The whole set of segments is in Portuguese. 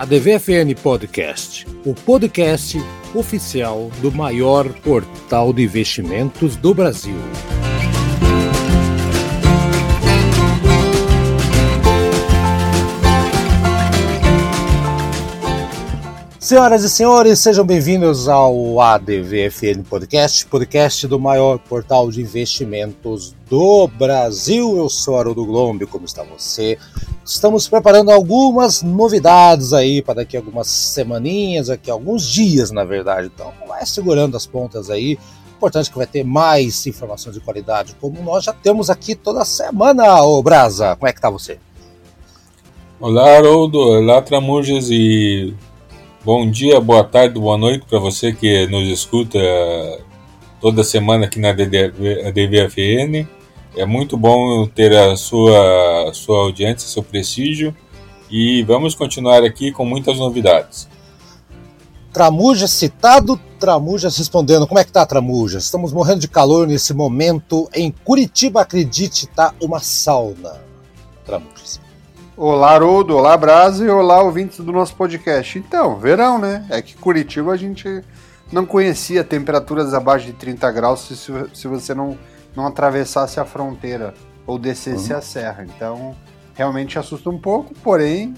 a DVFN Podcast, o podcast oficial do maior portal de investimentos do Brasil. Senhoras e senhores, sejam bem-vindos ao ADVFN Podcast, podcast do maior portal de investimentos do Brasil. Eu sou Haroldo Glombi, como está você? Estamos preparando algumas novidades aí para daqui algumas semaninhas, daqui alguns dias, na verdade. Então, vai segurando as pontas aí. Importante que vai ter mais informações de qualidade, como nós já temos aqui toda semana, ô Brasa. Como é que tá você? Olá, Haroldo. Olá, Tramujas e Bom dia, boa tarde, boa noite para você que nos escuta toda semana aqui na DVFN. É muito bom ter a sua, sua audiência, seu prestígio e vamos continuar aqui com muitas novidades. Tramujas citado, Tramujas respondendo. Como é que tá, Tramujas? Estamos morrendo de calor nesse momento. Em Curitiba, acredite, tá uma sauna. Tramujas. Olá, Haroldo, olá, Brasa e olá, ouvintes do nosso podcast. Então, verão, né? É que Curitiba a gente não conhecia temperaturas abaixo de 30 graus se, se você não, não atravessasse a fronteira ou descesse uhum. a serra. Então, realmente assusta um pouco, porém,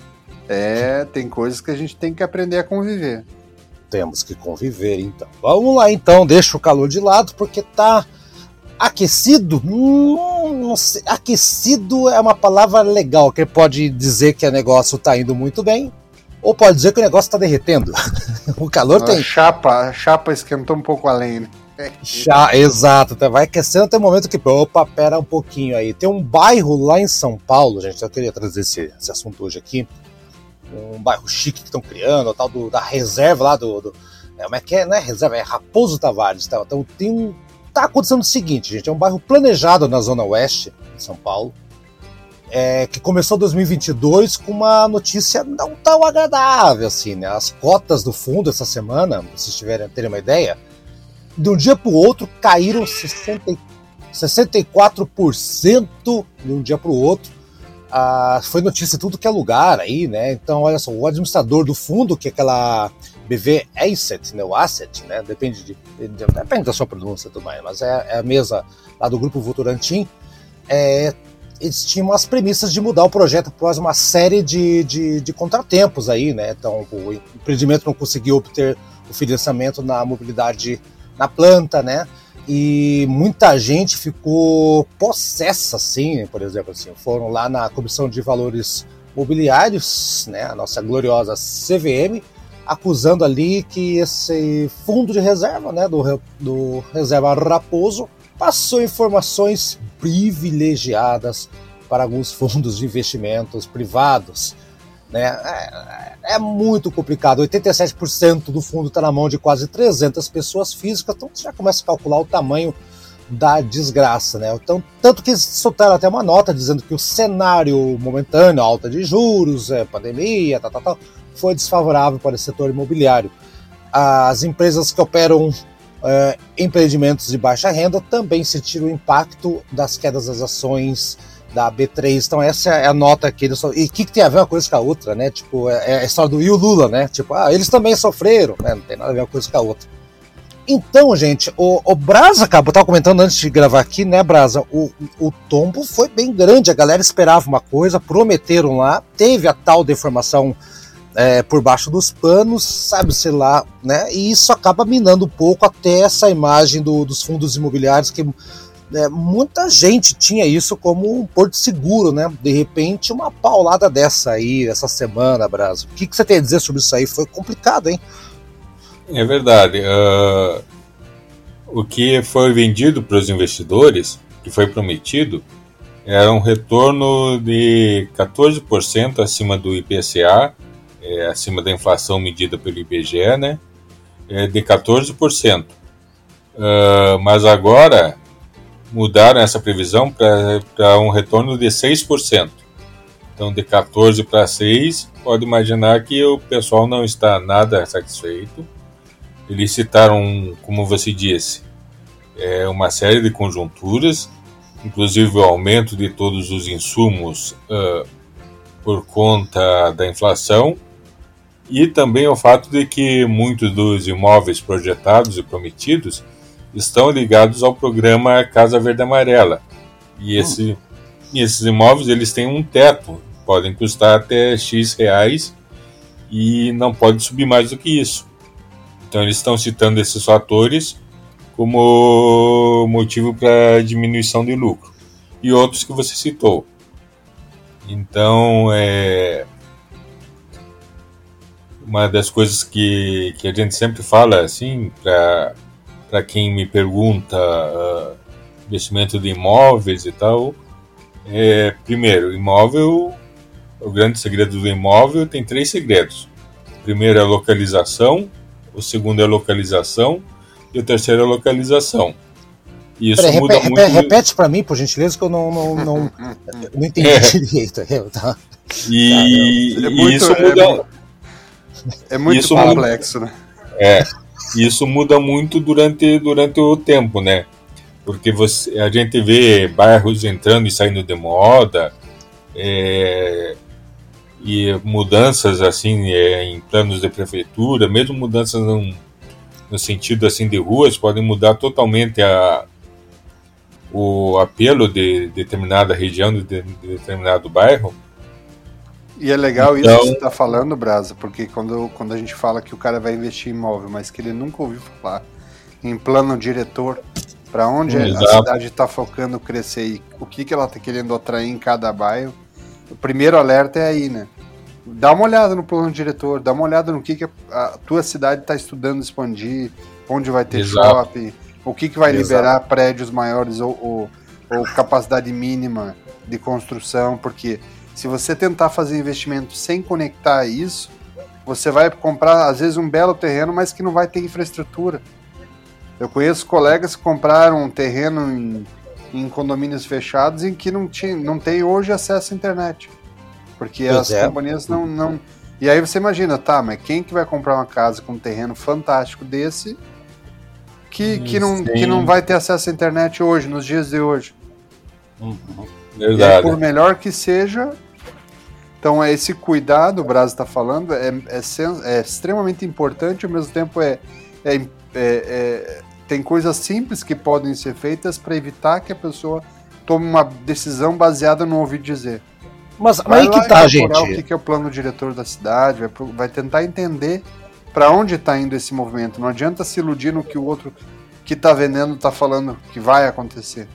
é, tem coisas que a gente tem que aprender a conviver. Temos que conviver, então. Vamos lá, então, deixa o calor de lado, porque tá aquecido, hum, sei, aquecido é uma palavra legal, que pode dizer que o negócio está indo muito bem, ou pode dizer que o negócio está derretendo. o calor a tem. Chapa, a chapa esquentou um pouco além, né? Já, exato, tá, vai aquecendo até o momento que, opa, pera um pouquinho aí. Tem um bairro lá em São Paulo, gente, eu queria trazer esse, esse assunto hoje aqui. Um bairro chique que estão criando, tal do, da reserva lá do. do é, como é que é, né? Reserva, é Raposo Tavares. Tá? Então tem um Tá acontecendo o seguinte, gente, é um bairro planejado na zona oeste de São Paulo, é, que começou 2022 com uma notícia não tão agradável assim, né? As cotas do fundo essa semana, se tiverem terem uma ideia, de um dia para o outro caíram 60, 64% de um dia para o outro. Ah, foi notícia em tudo que é lugar aí, né? Então, olha só, o administrador do fundo, que é aquela BV Asset, né, o Asset, né, depende, de, de, depende da sua pronúncia mais, mas é, é, a mesa lá do grupo Votorantim, é, eles tinham as premissas de mudar o projeto após uma série de, de, de, contratempos aí, né, então o empreendimento não conseguiu obter o financiamento na mobilidade na planta, né, e muita gente ficou possessa, assim, por exemplo, assim, foram lá na Comissão de Valores Mobiliários, né, a nossa gloriosa CVM, acusando ali que esse fundo de reserva, né, do, do Reserva Raposo, passou informações privilegiadas para alguns fundos de investimentos privados. Né? É, é muito complicado. 87% do fundo está na mão de quase 300 pessoas físicas, então você já começa a calcular o tamanho da desgraça. Né? Então, tanto que soltaram até uma nota dizendo que o cenário momentâneo, alta de juros, é, pandemia, tal, tal, tal, foi desfavorável para o setor imobiliário. As empresas que operam é, empreendimentos de baixa renda também sentiram o impacto das quedas das ações da B3. Então essa é a nota que eles... E o que, que, tem a ver uma coisa com a outra, né? Tipo, é, é a história do Will Lula, né? Tipo, ah, eles também sofreram, né? Não tem nada a ver uma coisa com a outra. Então, gente, o, o Brasa, cara, eu tava comentando antes de gravar aqui, né, Brasa? O, o tombo foi bem grande, a galera esperava uma coisa, prometeram lá, teve a tal deformação é, por baixo dos panos, sabe-se lá, né? E isso acaba minando um pouco até essa imagem do, dos fundos imobiliários que né, muita gente tinha isso como um porto seguro, né? De repente, uma paulada dessa aí, essa semana, Brasil. O que, que você tem a dizer sobre isso aí? Foi complicado, hein? É verdade. Uh, o que foi vendido para os investidores, que foi prometido, era um retorno de 14% acima do IPCA é, acima da inflação medida pelo IBGE, né, é de 14%. Uh, ah, mas agora mudaram essa previsão para um retorno de 6%. Então, de 14 para 6, pode imaginar que o pessoal não está nada satisfeito. Eles citaram, como você disse, é, uma série de conjunturas, inclusive o aumento de todos os insumos uh, por conta da inflação e também o fato de que muitos dos imóveis projetados e prometidos estão ligados ao programa Casa Verde Amarela. E, hum. esse, e esses imóveis eles têm um teto, podem custar até X reais e não pode subir mais do que isso. Então eles estão citando esses fatores como motivo para diminuição de lucro. E outros que você citou. Então, é, uma das coisas que, que a gente sempre fala, assim, para quem me pergunta uh, investimento de imóveis e tal, é, primeiro, imóvel, o grande segredo do imóvel tem três segredos. O primeiro é a localização, o segundo é a localização e o terceiro é a localização. Isso Peraí, muda repete, muito... repete para mim, por gentileza, que eu não, não, não, não entendi é. direito. Tá? E, tá, é muito, isso muda. É, é muito isso complexo, muda, né? É. Isso muda muito durante, durante o tempo, né? Porque você, a gente vê bairros entrando e saindo de moda, é, e mudanças assim é, em planos de prefeitura, mesmo mudanças no, no sentido assim de ruas, podem mudar totalmente a, o apelo de determinada região, de determinado bairro. E é legal então, isso que você está falando, Brasa, porque quando, quando a gente fala que o cara vai investir em imóvel, mas que ele nunca ouviu falar em plano diretor, para onde Exato. a cidade está focando crescer e o que, que ela está querendo atrair em cada bairro, o primeiro alerta é aí, né? Dá uma olhada no plano diretor, dá uma olhada no que, que a tua cidade está estudando expandir, onde vai ter Exato. shopping, o que, que vai Exato. liberar prédios maiores ou, ou, ou, capacidade mínima de construção, porque se você tentar fazer investimento sem conectar isso, você vai comprar, às vezes, um belo terreno, mas que não vai ter infraestrutura. Eu conheço colegas que compraram um terreno em, em condomínios fechados em que não, tinha, não tem hoje acesso à internet. Porque pois as é. companhias não, não. E aí você imagina, tá, mas quem que vai comprar uma casa com um terreno fantástico desse que, que, não, que não vai ter acesso à internet hoje, nos dias de hoje. Uhum. Verdade. Aí, por melhor que seja. Então, é esse cuidado, o Brasil está falando, é, é, é, extremamente importante, ao mesmo tempo é, é, é, é, tem coisas simples que podem ser feitas para evitar que a pessoa tome uma decisão baseada no ouvir dizer. Mas, mas aí que tá, gente. O que é o plano diretor da cidade, vai, vai tentar entender para onde está indo esse movimento. Não adianta se iludir no que o outro que está vendendo está falando que vai acontecer.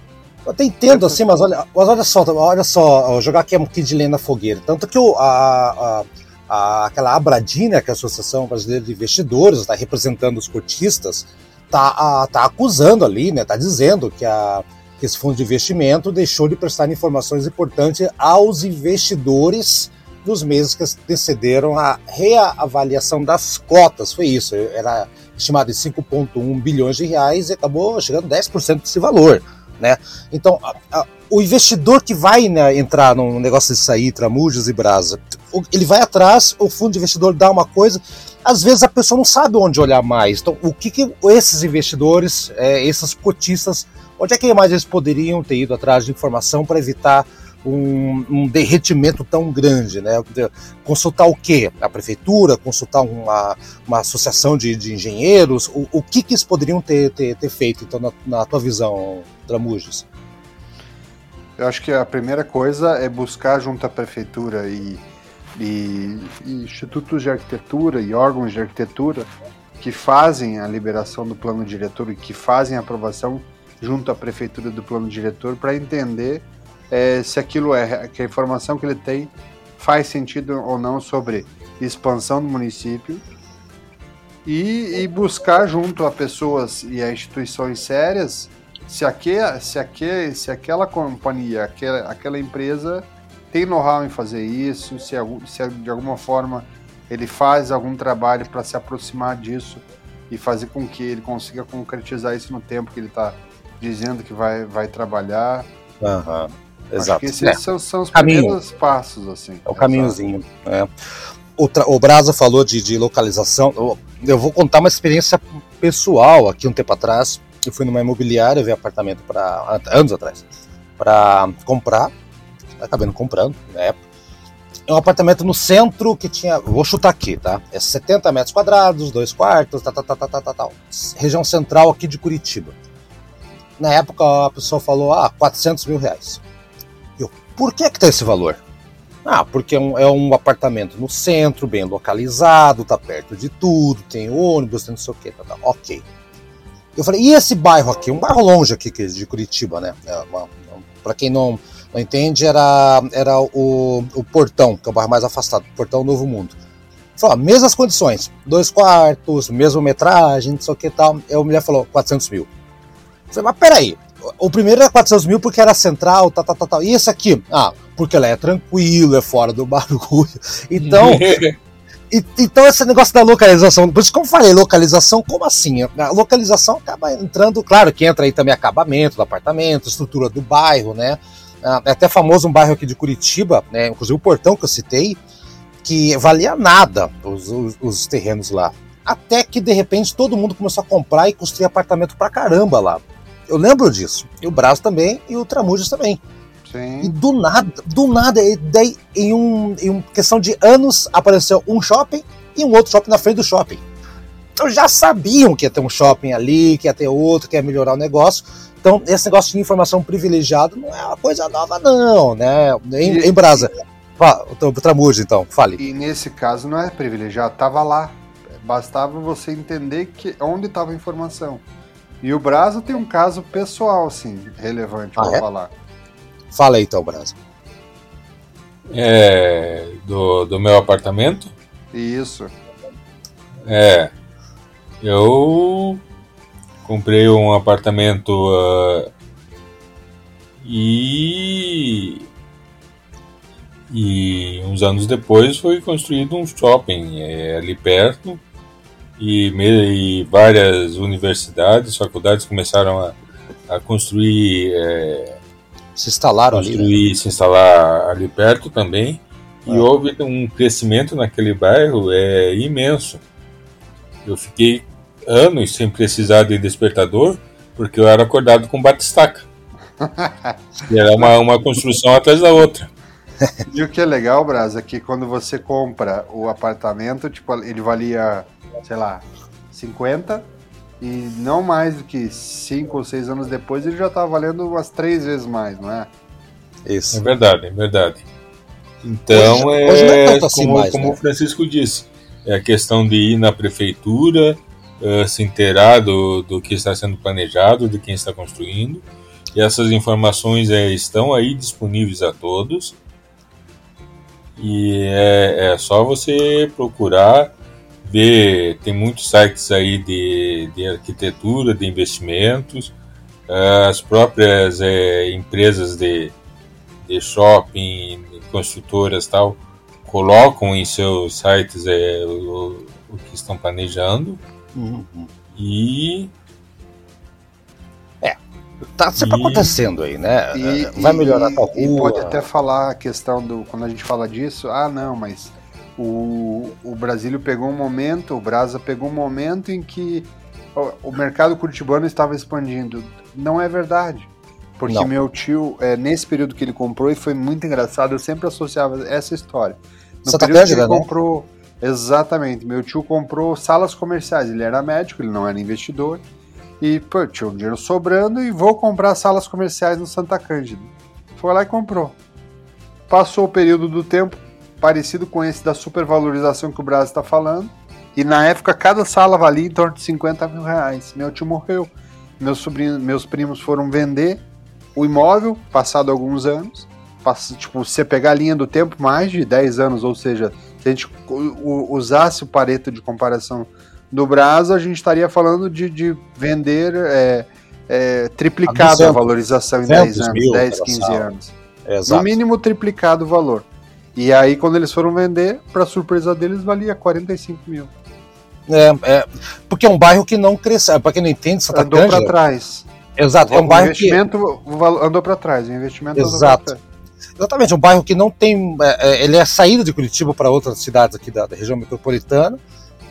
Eu até entendo assim, mas olha, mas olha só, olha só, jogar aqui um pouquinho de lenha na fogueira. Tanto que o, a, a, a, aquela Abradina, que é a Associação Brasileira de Investidores, está representando os cotistas, está tá acusando ali, né? Está dizendo que, a, que esse fundo de investimento deixou de prestar informações importantes aos investidores dos meses que antecederam a reavaliação das cotas. Foi isso, era estimado em 5,1 bilhões de reais e acabou chegando a 10% desse valor. Né? Então, a, a, o investidor que vai né, entrar num negócio desse aí, Tramujas e Brasa, ele vai atrás, o fundo de investidor dá uma coisa, às vezes a pessoa não sabe onde olhar mais. Então, o que, que esses investidores, é, esses cotistas, onde é que mais eles poderiam ter ido atrás de informação para evitar um, um, derretimento tão grande, né? Consultar o quê? A prefeitura, consultar uma, uma associação de, de engenheiros? O, o que, que eles poderiam ter, ter, ter feito, então, na, na tua visão, Tramujas? Eu acho que a primeira coisa é buscar junto à prefeitura e, e, e institutos de arquitetura e órgãos de arquitetura que fazem a liberação do plano diretor e que fazem a aprovação junto à prefeitura do plano diretor para entender é, se aquilo é que a informação que ele tem faz sentido ou não sobre expansão do município e, e buscar junto a pessoas e a instituições sérias se, aquele, se, aquele, se aquela companhia, aquela, aquela empresa tem know-how em fazer isso, se, se de alguma forma ele faz algum trabalho para se aproximar disso e fazer com que ele consiga concretizar isso no tempo que ele está dizendo que vai, vai trabalhar. Uhum. Exato. Acho esses é. são, são, os Caminho. primeiros passos, assim. É o caminhozinho. É. O, o Brasa falou de, de localização. Eu, vou contar uma experiência pessoal aqui um tempo atrás. Eu fui numa imobiliária ver apartamento para anos atrás para comprar. Acabei não comprando na época. é um apartamento no centro que tinha, vou chutar aqui, tá? É 70 metros quadrados, dois quartos, tal, tal, tal, tal, tal, tal. Região central aqui de Curitiba. Na época a pessoa falou, ah, 400 mil reais. Por que que tem esse valor? Ah, porque é um, é um apartamento no centro, bem localizado, tá perto de tudo, tem ônibus, tem não sei o que, tá, tá, ok. Eu falei, e esse bairro aqui? Um bairro longe aqui de Curitiba, né? É Para quem não, não entende, era, era o, o Portão, que é o bairro mais afastado, Portão Novo Mundo. Falou, mesmas condições, dois quartos, mesma metragem, não sei o que tal. E a mulher falou, 400 mil. Eu falei, mas peraí, o primeiro era 400 mil porque era central, tal, tal, tal, tal. E esse aqui? Ah, porque ela é tranquilo, é fora do barulho. Então, e, então esse negócio da localização, por isso eu falei, localização, como assim? A localização acaba entrando, claro que entra aí também acabamento do apartamento, estrutura do bairro, né? Ah, é até famoso um bairro aqui de Curitiba, né? Inclusive o portão que eu citei, que valia nada os, os, os terrenos lá. Até que de repente todo mundo começou a comprar e construir apartamento pra caramba lá. Eu lembro disso. E o Braço também e o Tramujas também. Sim. E do nada, do nada, daí, em, um, em uma questão de anos, apareceu um shopping e um outro shopping na frente do shopping. Então já sabiam que ia ter um shopping ali, que ia ter outro, que ia melhorar o negócio. Então, esse negócio de informação privilegiada não é uma coisa nova, não, né? Em, e, em Brasa. O Tramujo, então, fale. E nesse caso não é privilegiado, estava lá. Bastava você entender que onde estava a informação. E o Brasa tem um caso pessoal, assim, relevante ah, para é? falar. Fala aí então, Brasa. É. Do, do meu apartamento? Isso. É. Eu comprei um apartamento uh, e. E uns anos depois foi construído um shopping é, ali perto e, e, várias universidades, faculdades começaram a, a construir é, se instalaram construir, ali. Né? Se instalar ali perto também. E ah. houve um crescimento naquele bairro é imenso. Eu fiquei anos sem precisar de despertador, porque eu era acordado com batistaca. e era uma, uma construção atrás da outra. E o que é legal, Brasa, é que quando você compra o apartamento, tipo, ele valia, sei lá, 50, e não mais do que cinco ou seis anos depois, ele já está valendo umas três vezes mais, não é? Isso. É verdade, é verdade. Então hoje, é, hoje é assim como, mais, como né? o Francisco disse, é a questão de ir na prefeitura, uh, se inteirar do, do que está sendo planejado, de quem está construindo. E essas informações é, estão aí disponíveis a todos. E é, é só você procurar ver, tem muitos sites aí de, de arquitetura, de investimentos, as próprias é, empresas de, de shopping, construtoras tal, colocam em seus sites é, o, o que estão planejando uhum. e é tá sempre e, acontecendo aí, né? E, Vai melhorar e, tal rua. E pode até falar a questão do quando a gente fala disso, ah não, mas o, o Brasílio pegou um momento, o Brasa pegou um momento em que o, o mercado curitibano estava expandindo. Não é verdade. Porque Não. meu tio, é, nesse período que ele comprou, e foi muito engraçado, eu sempre associava essa história. No Santa período que ele né? comprou. Exatamente, meu tio comprou salas comerciais. Ele era médico, ele não era investidor. E, pô, tinha um dinheiro sobrando e vou comprar salas comerciais no Santa Cândida. Foi lá e comprou. Passou o período do tempo, parecido com esse da supervalorização que o Brasil está falando. E na época, cada sala valia em torno de 50 mil reais. Meu tio morreu. Meus, sobrinhos, meus primos foram vender o imóvel, passado alguns anos. Tipo, você pegar a linha do tempo, mais de 10 anos, ou seja, se a gente usasse o pareto de comparação do Brasa, a gente estaria falando de, de vender é, é, triplicado a, a valorização em 10 anos, 10, 15 anos. no mínimo triplicado o valor. E aí, quando eles foram vender, para surpresa deles, valia 45 mil. É, é, porque é um bairro que não cresceu. Para quem não entende, Santa Andou para trás. Exato, é um bairro que. O investimento andou para trás, o investimento Exato. Exatamente, um bairro que não tem. É, é, ele é saída de Curitiba para outras cidades aqui da, da região metropolitana.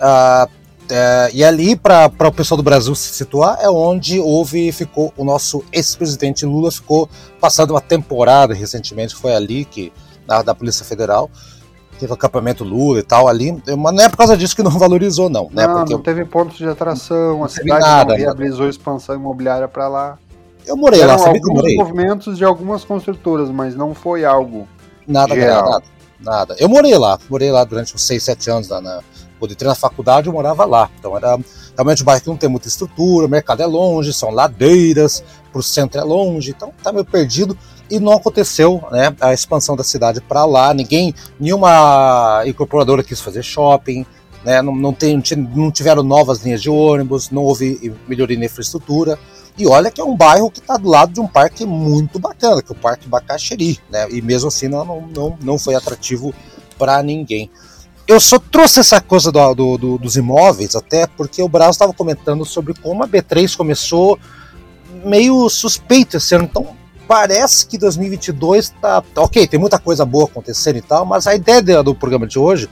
Ah, é, e ali, para o pessoal do Brasil se situar, é onde houve ficou o nosso ex-presidente Lula ficou passando uma temporada recentemente. Foi ali que da, da Polícia Federal, teve acampamento Lula e tal ali, mas não é por causa disso que não valorizou, não. Né? Não, Porque não teve pontos de atração, a cidade nada, não realizou expansão imobiliária para lá. eu morei lá, Eram sabia que eu morei? movimentos de algumas construtoras, mas não foi algo. Nada, geral. nada, nada. Eu morei lá, morei lá durante uns 6, 7 anos. Na, na, quando entrei na faculdade, eu morava lá. Então era realmente um bairro que não tem muita estrutura, o mercado é longe, são ladeiras, pro centro é longe, então tá meio perdido. E não aconteceu né, a expansão da cidade para lá, ninguém, nenhuma incorporadora quis fazer shopping, né, não, não, tem, não tiveram novas linhas de ônibus, não houve melhoria na infraestrutura. E olha que é um bairro que está do lado de um parque muito bacana, que é o Parque Bacaxeri, né? E mesmo assim não, não, não, foi atrativo para ninguém. Eu só trouxe essa coisa do, do, do, dos imóveis até porque o Brasil estava comentando sobre como a B3 começou meio suspeito esse ano. Então parece que 2022 tá ok, tem muita coisa boa acontecendo e tal, mas a ideia do programa de hoje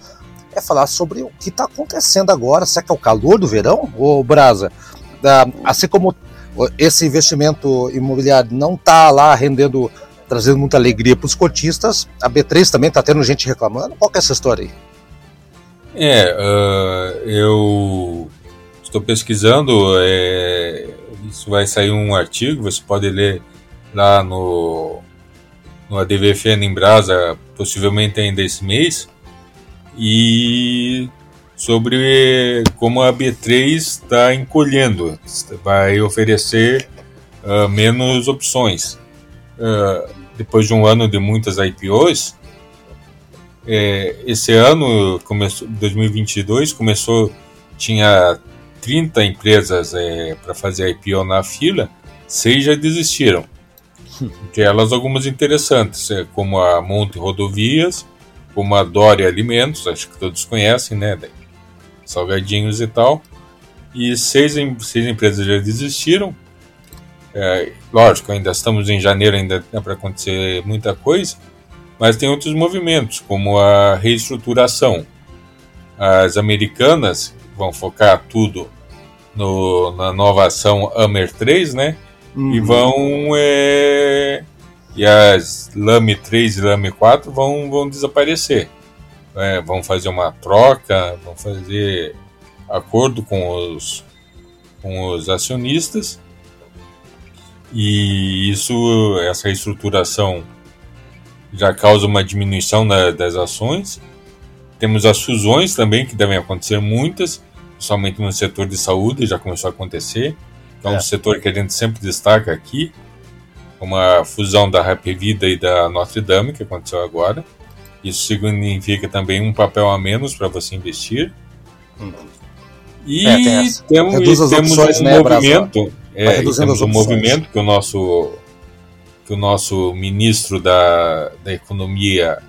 é falar sobre o que está acontecendo agora. Será que é o calor do verão, ô Brasa? assim como esse investimento imobiliário não está lá rendendo, trazendo muita alegria para os cotistas, a B3 também está tendo gente reclamando. Qual que é essa história aí? É, uh, eu estou pesquisando, é, isso vai sair um artigo, você pode ler lá no, no ADVFN em Brasa, possivelmente ainda esse mês, e sobre como a B3 está encolhendo, vai oferecer uh, menos opções. Uh, depois de um ano de muitas IPOs, é, esse ano, começou, 2022, começou, tinha 30 empresas é, para fazer IPO na fila, seis já desistiram. Entre elas algumas interessantes, é, como a Monte Rodovias, como a Dória Alimentos, acho que todos conhecem, né? Salgadinhos e tal. E seis, seis empresas já desistiram. É, lógico, ainda estamos em janeiro, ainda dá para acontecer muita coisa, mas tem outros movimentos, como a reestruturação. As americanas vão focar tudo no, na nova ação Hammer 3, né? Uhum. E vão. É, e as Lame 3 e Lame 4 vão, vão desaparecer. É, vão fazer uma troca, vão fazer acordo com os, com os acionistas. E isso, essa reestruturação já causa uma diminuição na, das ações. Temos as fusões também, que devem acontecer muitas, principalmente no setor de saúde, já começou a acontecer. Que é um é. setor que a gente sempre destaca aqui, como a fusão da Happy Vida e da Notre Dame, que aconteceu agora. Isso significa também um papel a menos para você investir. Uhum. E é, temos, e temos opções, um né, movimento, é, temos um movimento que o nosso que o nosso ministro da, da economia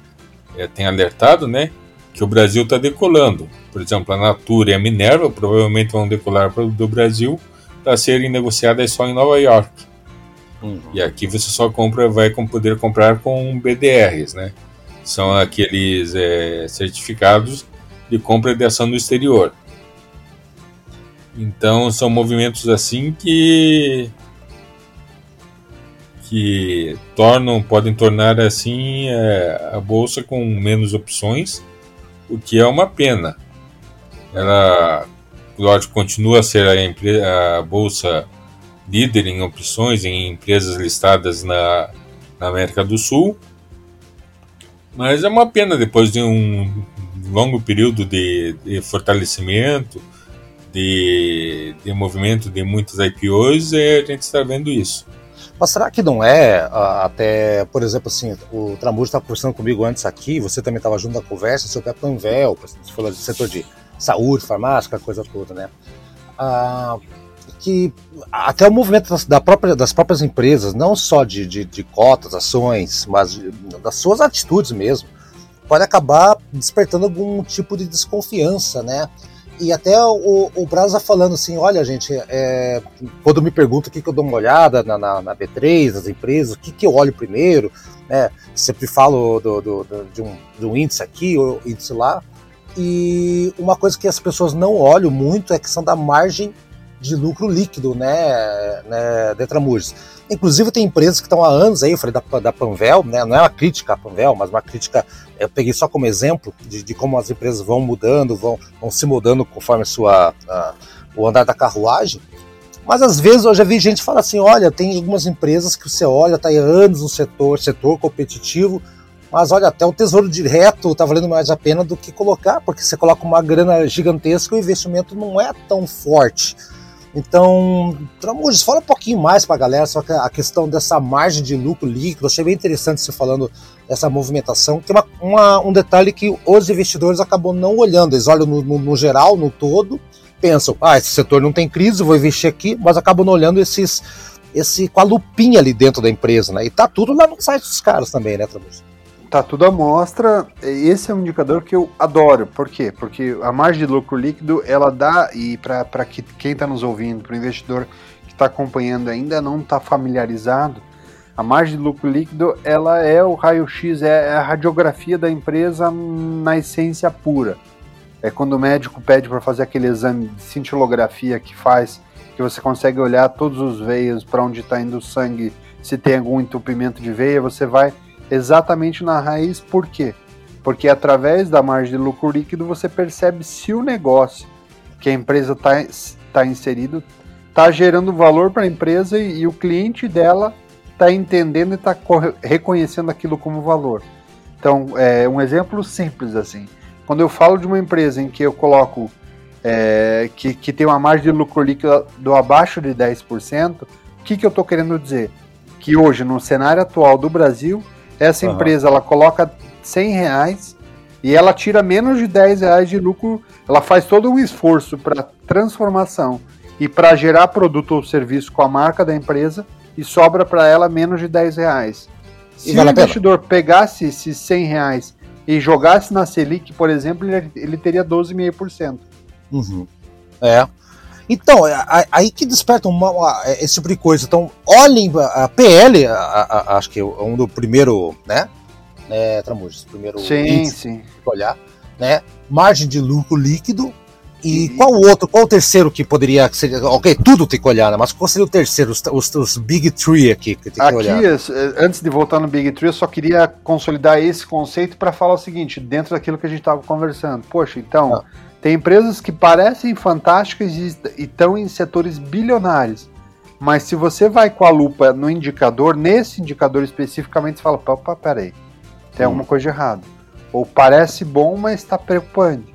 é, tem alertado, né, que o Brasil está decolando. Por exemplo, a Natura e a Minerva provavelmente vão decolar do Brasil para serem negociadas só em Nova York. Uhum. E aqui você só compra, vai poder comprar com BDRs, né? São aqueles é, certificados de compra de ação no exterior. Então são movimentos assim que que tornam, podem tornar assim é, a bolsa com menos opções, o que é uma pena. Ela, lógico, continua a ser a, a bolsa líder em opções em empresas listadas na, na América do Sul, mas é uma pena depois de um longo período de, de fortalecimento, de, de movimento de muitas IPOs, é, a gente está vendo isso. Mas será que não é até, por exemplo, assim, o Tramujo estava conversando comigo antes aqui, você também estava junto da conversa sobre a Panvel, você falou do setor de saúde, farmácia, coisa toda, né? Ah, que até o movimento das, da própria, das próprias empresas, não só de, de, de cotas, ações, mas de, das suas atitudes mesmo, pode acabar despertando algum tipo de desconfiança, né? E até o, o Brasa falando assim, olha gente, é, quando me perguntam o que, que eu dou uma olhada na, na, na B3, nas empresas, o que, que eu olho primeiro, né? Sempre falo do, do, do, de, um, de um índice aqui, ou índice lá, e uma coisa que as pessoas não olham muito é a questão da margem de lucro líquido, né, né Detramures. Inclusive tem empresas que estão há anos aí, eu falei da, da Panvel, né, não é uma crítica à Panvel, mas uma crítica, eu peguei só como exemplo de, de como as empresas vão mudando, vão, vão se mudando conforme a sua, a, o andar da carruagem. Mas às vezes eu já vi gente falar assim, olha, tem algumas empresas que você olha, está há anos no setor, setor competitivo, mas olha, até o tesouro direto está valendo mais a pena do que colocar, porque você coloca uma grana gigantesca e o investimento não é tão forte. Então, Tramujas, fala um pouquinho mais para a galera que a questão dessa margem de lucro líquido. Achei bem interessante você falando dessa movimentação, que é uma, uma, um detalhe que os investidores acabam não olhando. Eles olham no, no, no, geral, no todo, pensam, ah, esse setor não tem crise, vou investir aqui, mas acabam olhando esses, esse, com a lupinha ali dentro da empresa, né? E tá tudo lá no site dos caras também, né, Tramujas? Tá tudo à mostra. Esse é um indicador que eu adoro. Por quê? Porque a margem de lucro líquido ela dá, e para que, quem está nos ouvindo, para o investidor que está acompanhando ainda não está familiarizado, a margem de lucro líquido ela é o raio-x, é, é a radiografia da empresa na essência pura. É quando o médico pede para fazer aquele exame de cintilografia que faz, que você consegue olhar todos os veios para onde está indo o sangue, se tem algum entupimento de veia, você vai exatamente na raiz, por quê? Porque através da margem de lucro líquido você percebe se o negócio que a empresa está tá inserido está gerando valor para a empresa e, e, o cliente dela está entendendo e está reconhecendo aquilo como valor. Então, é um exemplo simples assim. Quando eu falo de uma empresa em que eu coloco é, que, que tem uma margem de lucro líquido abaixo de 10%, o que, que eu estou querendo dizer? Que hoje, no cenário atual do Brasil, essa uhum. empresa ela coloca 100 reais e ela tira menos de 10 reais de lucro. Ela faz todo um esforço para transformação e para gerar produto ou serviço com a marca da empresa e sobra para ela menos de 10 reais. Se vale o investidor pegasse esses 100 reais e jogasse na Selic, por exemplo, ele, ele teria 12,5%. Uhum. É. Então, é, aí que desperta uma, esse tipo de coisa. Então, olhem a PL, a, a, acho que é um do primeiro, né? né Tramujas, primeiro sim, sim. olhar, né? Margem de lucro líquido. E, e qual o outro, qual o terceiro que poderia ser? Ok, tudo tem que olhar, né? Mas qual seria o terceiro, os, os, os Big Three aqui que tem que olhar? Aqui, antes de voltar no Big Three, eu só queria consolidar esse conceito para falar o seguinte, dentro daquilo que a gente estava conversando. Poxa, então. Ah tem empresas que parecem fantásticas e estão em setores bilionários. Mas se você vai com a lupa no indicador, nesse indicador especificamente, você fala, opa, peraí, tem alguma coisa errada. Ou parece bom, mas está preocupante.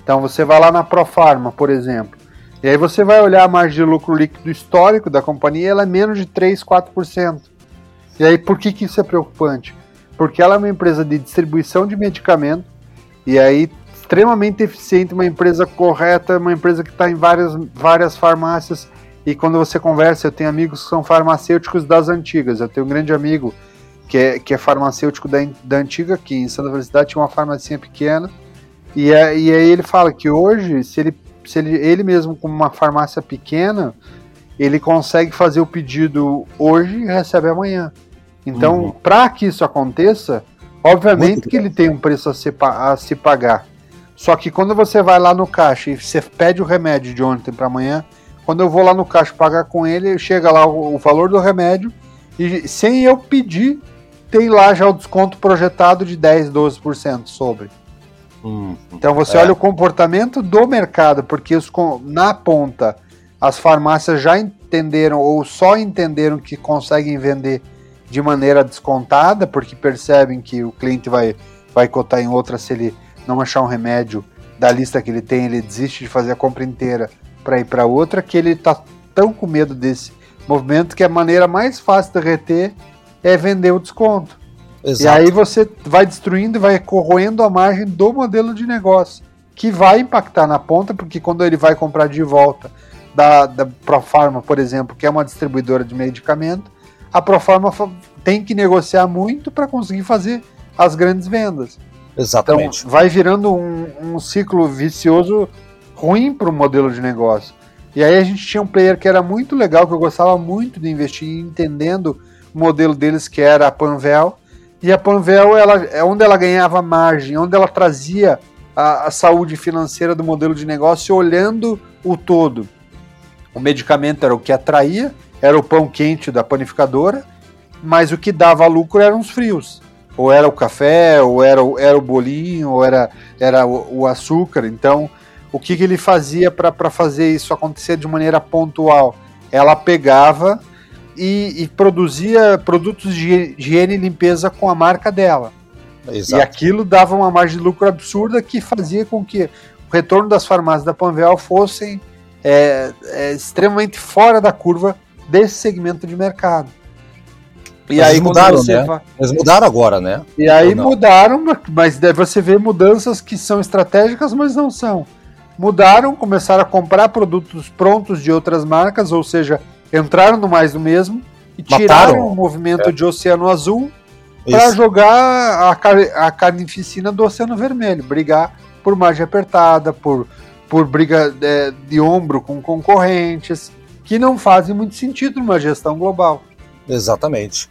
Então você vai lá na Profarma, por exemplo, e aí você vai olhar a margem de lucro líquido histórico da companhia, ela é menos de 3, 4%. E aí por que, que isso é preocupante? Porque ela é uma empresa de distribuição de medicamento, e aí extremamente eficiente, uma empresa correta, uma empresa que está em várias, várias farmácias. E quando você conversa, eu tenho amigos que são farmacêuticos das antigas. Eu tenho um grande amigo que é, que é farmacêutico da, da antiga, que em Santa Felicidade tinha uma farmácia pequena. E, é, e aí ele fala que hoje, se ele, se ele, ele mesmo com uma farmácia pequena, ele consegue fazer o pedido hoje e recebe amanhã. Então, uhum. para que isso aconteça, obviamente que ele tem um preço a se, a se pagar. Só que quando você vai lá no caixa e você pede o remédio de ontem para amanhã, quando eu vou lá no caixa pagar com ele, chega lá o, o valor do remédio e sem eu pedir, tem lá já o desconto projetado de 10, 12% sobre. Hum, então você é. olha o comportamento do mercado, porque os, na ponta as farmácias já entenderam ou só entenderam que conseguem vender de maneira descontada, porque percebem que o cliente vai, vai cotar em outra se ele não achar um remédio da lista que ele tem, ele desiste de fazer a compra inteira para ir para outra, que ele está tão com medo desse movimento que a maneira mais fácil de reter é vender o desconto. Exato. E aí você vai destruindo e vai corroendo a margem do modelo de negócio, que vai impactar na ponta, porque quando ele vai comprar de volta da, da Profarma, por exemplo, que é uma distribuidora de medicamento, a Profarma tem que negociar muito para conseguir fazer as grandes vendas. Exatamente. Então, vai virando um, um ciclo vicioso ruim para o modelo de negócio. E aí a gente tinha um player que era muito legal, que eu gostava muito de investir, entendendo o modelo deles, que era a Panvel. E a Panvel ela, é onde ela ganhava margem, onde ela trazia a, a saúde financeira do modelo de negócio, olhando o todo. O medicamento era o que atraía, era o pão quente da panificadora, mas o que dava lucro eram os frios. Ou era o café, ou era, era o bolinho, ou era, era o, o açúcar. Então, o que, que ele fazia para fazer isso acontecer de maneira pontual? Ela pegava e, e, produzia produtos de higiene e limpeza com a marca dela. Exato. E aquilo dava uma margem de lucro absurda que fazia com que o retorno das farmácias da Panvel fossem é, é, extremamente fora da curva desse segmento de mercado. E mas aí mudaram, né? Vai... Eles mudaram agora, né? E aí mudaram, mas você vê mudanças que são estratégicas, mas não são. Mudaram, começaram a comprar produtos prontos de outras marcas, ou seja, entraram no mais do mesmo e Mataram. tiraram o movimento é. de Oceano Azul para jogar a, car a carnificina do Oceano Vermelho, brigar por margem apertada, por, por briga é, de ombro com concorrentes, que não fazem muito sentido numa gestão global. Exatamente.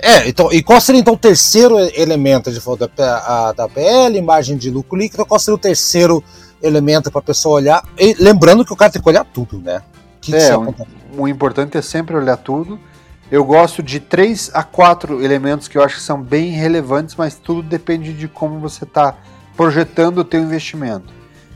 É, então, e qual seria então o terceiro elemento? de falou da, da PL, margem de lucro líquido, qual seria o terceiro elemento para a pessoa olhar? E, lembrando que o cara tem que olhar tudo, né? Que é, o, o importante é sempre olhar tudo. Eu gosto de três a quatro elementos que eu acho que são bem relevantes, mas tudo depende de como você está projetando o teu investimento.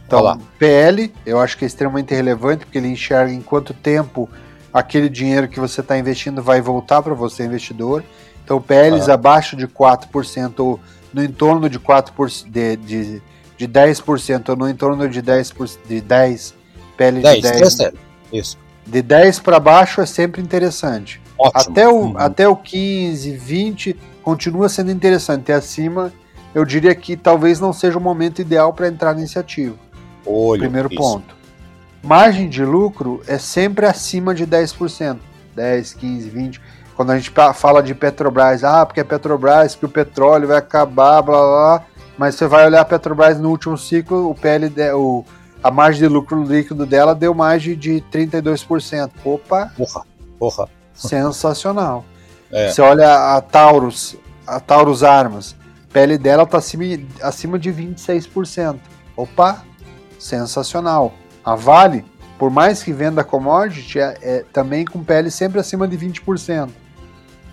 Então, Olá. PL, eu acho que é extremamente relevante, porque ele enxerga em quanto tempo aquele dinheiro que você está investindo vai voltar para você, investidor. Então, PLs ah. abaixo de 4% ou no entorno de 4%, de, de, de 10% ou no entorno de 10%, de 10 PL 10, de 10. 10 isso. De 10 para baixo é sempre interessante. Ótimo. Até o, uhum. até o 15, 20 continua sendo interessante. E acima, eu diria que talvez não seja o momento ideal para entrar nesse ativo. Olho, Primeiro isso. ponto. Margem de lucro é sempre acima de 10%. 10, 15, 20. Quando a gente fala de Petrobras, ah, porque é Petrobras, que o petróleo vai acabar, blá blá blá. Mas você vai olhar a Petrobras no último ciclo, o PL, o, a margem de lucro líquido dela deu mais de, de 32%. Opa! Porra, porra. Sensacional. É. Você olha a Taurus, a Taurus Armas, a pele dela está acima, acima de 26%. Opa! Sensacional. A Vale, por mais que venda commodity, é, é também com pele sempre acima de 20%.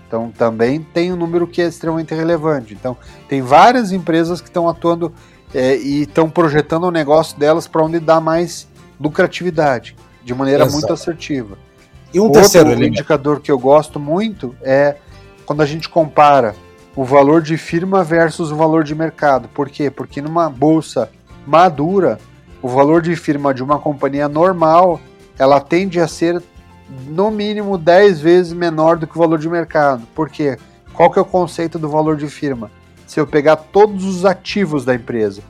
Então também tem um número que é extremamente relevante. Então tem várias empresas que estão atuando é, e estão projetando o negócio delas para onde dá mais lucratividade, de maneira Exato. muito assertiva. E um Outro terceiro indicador que eu gosto muito é quando a gente compara o valor de firma versus o valor de mercado. Por quê? Porque numa bolsa madura, o valor de firma de uma companhia normal, ela tende a ser no mínimo 10 vezes menor do que o valor de mercado. Por quê? Qual que é o conceito do valor de firma? Se eu pegar todos os ativos da empresa,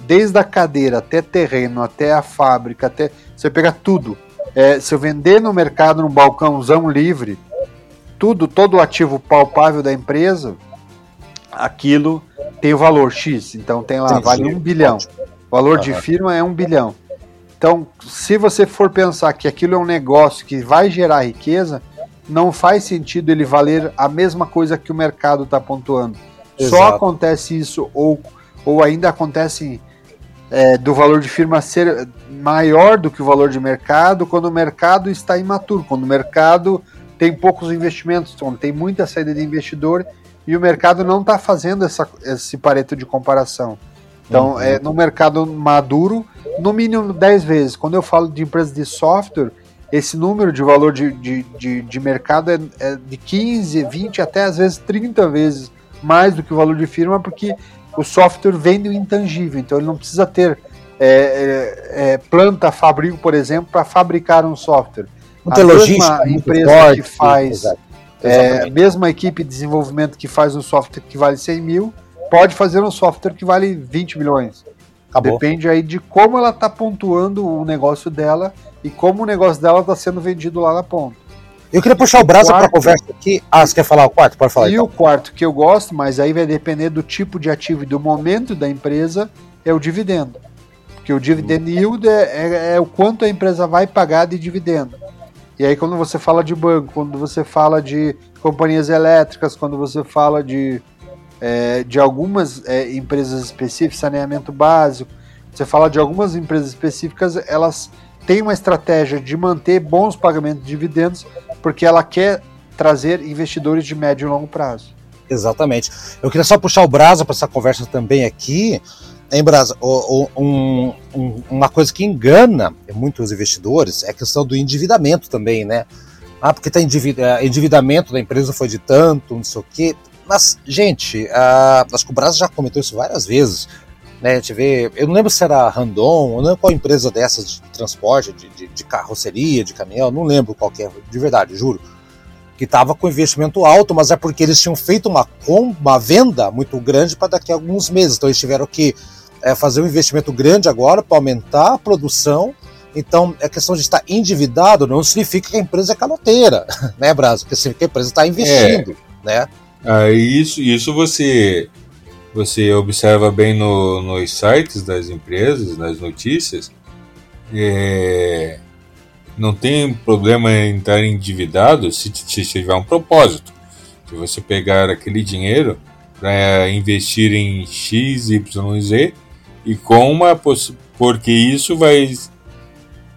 desde a cadeira até terreno, até a fábrica, até se eu pegar tudo, é, se eu vender no mercado num balcãozão livre, tudo, todo o ativo palpável da empresa, aquilo tem o valor X. Então tem lá, vale um bilhão. O valor de firma é um bilhão. Então, se você for pensar que aquilo é um negócio que vai gerar riqueza, não faz sentido ele valer a mesma coisa que o mercado está pontuando. Exato. Só acontece isso, ou, ou ainda acontece é, do valor de firma ser maior do que o valor de mercado quando o mercado está imaturo, quando o mercado tem poucos investimentos, quando tem muita saída de investidor e o mercado não está fazendo essa, esse pareto de comparação. Então, uhum. é, no mercado maduro, no mínimo 10 vezes. Quando eu falo de empresas de software, esse número de valor de, de, de, de mercado é, é de 15, 20, até às vezes 30 vezes mais do que o valor de firma, porque o software vende o intangível, então ele não precisa ter é, é, é planta fabril, por exemplo, para fabricar um software. Muita a mesma empresa forte, que faz, é, mesma equipe de desenvolvimento que faz um software que vale 100 mil, pode fazer um software que vale 20 milhões. Acabou. Depende aí de como ela está pontuando o negócio dela e como o negócio dela está sendo vendido lá na ponta. Eu queria puxar o, braço para a conversa aqui. Ah, você quer falar o quarto? Pode falar. E então. o quarto que eu gosto, mas aí vai depender do tipo de ativo e do momento da empresa, é o dividendo. Porque o dividend yield é, é, é o quanto a empresa vai pagar de dividendo. E aí, quando você fala de banco, quando você fala de companhias elétricas, quando você fala de, é, de algumas é, empresas específicas, saneamento básico, você fala de algumas empresas específicas, elas tem uma estratégia de manter bons pagamentos de dividendos, porque ela quer trazer investidores de médio e longo prazo. Exatamente. Eu queria só puxar o Brasa para essa conversa também aqui. Em Brasa, um, um, uma coisa que engana muitos investidores é a questão do endividamento também, né? Ah, porque tá é, endividamento da empresa foi de tanto, não sei o quê. Mas, gente, uh, acho que o Brasa já comentou isso várias vezes. Né, a gente vê, eu não lembro se era Randon, eu não lembro qual empresa dessas de transporte, de, de, de carroceria, de caminhão, não lembro qual é, de verdade, juro que estava com investimento alto, mas é porque eles tinham feito uma, uma venda muito grande para daqui a alguns meses. Então eles tiveram que é, fazer um investimento grande agora para aumentar a produção. Então, a questão de estar endividado não significa que a empresa é caloteira, né, Brasil? Porque significa que a empresa está investindo, é. né? Ah, isso, isso você você observa bem no, nos sites das empresas, nas notícias. É, não tem problema em estar endividado se, se tiver um propósito. Se você pegar aquele dinheiro para investir em X, Y, Z e com uma porque isso vai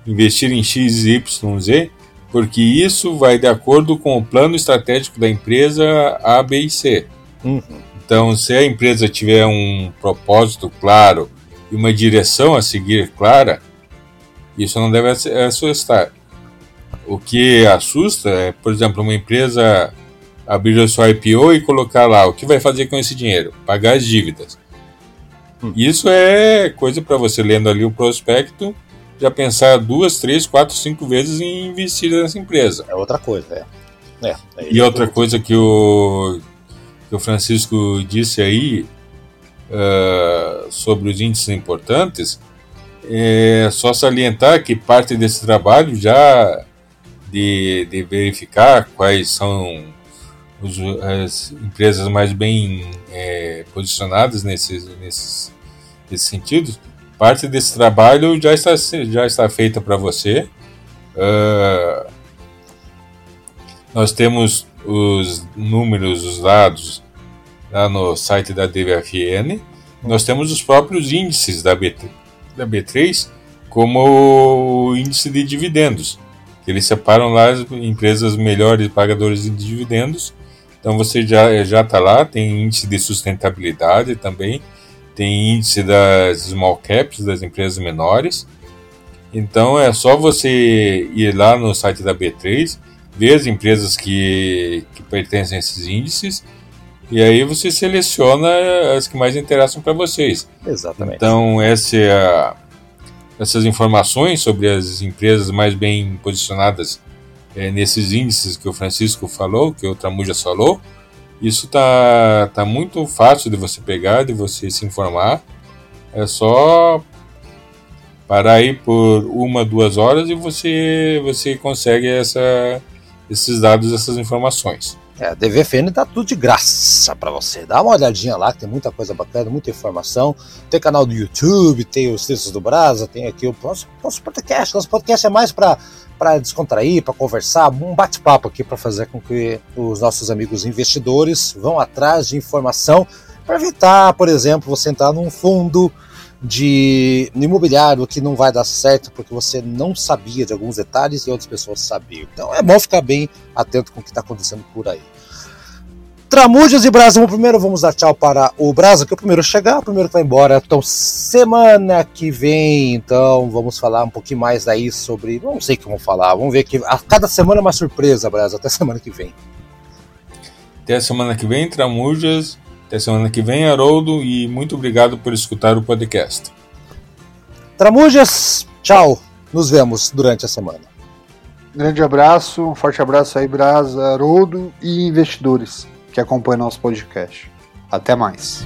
investir em X, Y, Z, porque isso vai de acordo com o plano estratégico da empresa A, B e C. Uhum. Então, se a empresa tiver um propósito claro e uma direção a seguir clara, isso não deve assustar. O que assusta é, por exemplo, uma empresa abrir a sua IPO e colocar lá o que vai fazer com esse dinheiro? Pagar as dívidas. Hum. Isso é coisa para você lendo ali o prospecto já pensar duas, três, quatro, cinco vezes em investir nessa empresa. É outra coisa, é. é, é e outra coisa que o, que o Francisco disse aí uh, sobre os índices importantes é só salientar que parte desse trabalho já de, de verificar quais são os, as empresas mais bem é, posicionadas nesses, nesses, nesses sentidos, parte desse trabalho já está, já está feita para você. Uh, nós temos os números, os dados lá no site da DVFN. Nós temos os próprios índices da, B, da B3 como índice de dividendos. Eles separam lá as empresas melhores pagadores de dividendos. Então você já já está lá, tem índice de sustentabilidade também, tem índice das small caps, das empresas menores. Então é só você ir lá no site da B3, ver as empresas que, que pertencem a esses índices e aí você seleciona as que mais interessam para vocês. Exatamente. Então essa é essas informações sobre as empresas mais bem posicionadas é, nesses índices que o Francisco falou, que o Tramujas falou, isso tá, tá muito fácil de você pegar, de você se informar. É só parar aí por uma, duas horas e você, você consegue essa, esses dados, essas informações. É, a DVFN dá tudo de graça para você. Dá uma olhadinha lá, que tem muita coisa bacana, muita informação. Tem canal do YouTube, tem os textos do Brasa, tem aqui o nosso, nosso podcast. Nosso podcast é mais para descontrair, para conversar, um bate-papo aqui para fazer com que os nossos amigos investidores vão atrás de informação para evitar, por exemplo, você entrar num fundo de imobiliário que não vai dar certo porque você não sabia de alguns detalhes e outras pessoas sabiam. Então é bom ficar bem atento com o que está acontecendo por aí. Tramujas e Brasa, primeiro vamos dar tchau para o Brasa, que é o primeiro a chegar, o primeiro que vai embora. Então, semana que vem, então, vamos falar um pouquinho mais daí sobre. Não sei o que vamos falar, vamos ver que a cada semana é uma surpresa, Brasa, até semana que vem. Até a semana que vem, Tramujas. Até semana que vem, Haroldo, e muito obrigado por escutar o podcast. Tramujas, tchau. Nos vemos durante a semana. Grande abraço, um forte abraço aí, Brasa, Haroldo e investidores que acompanha nosso podcast. Até mais.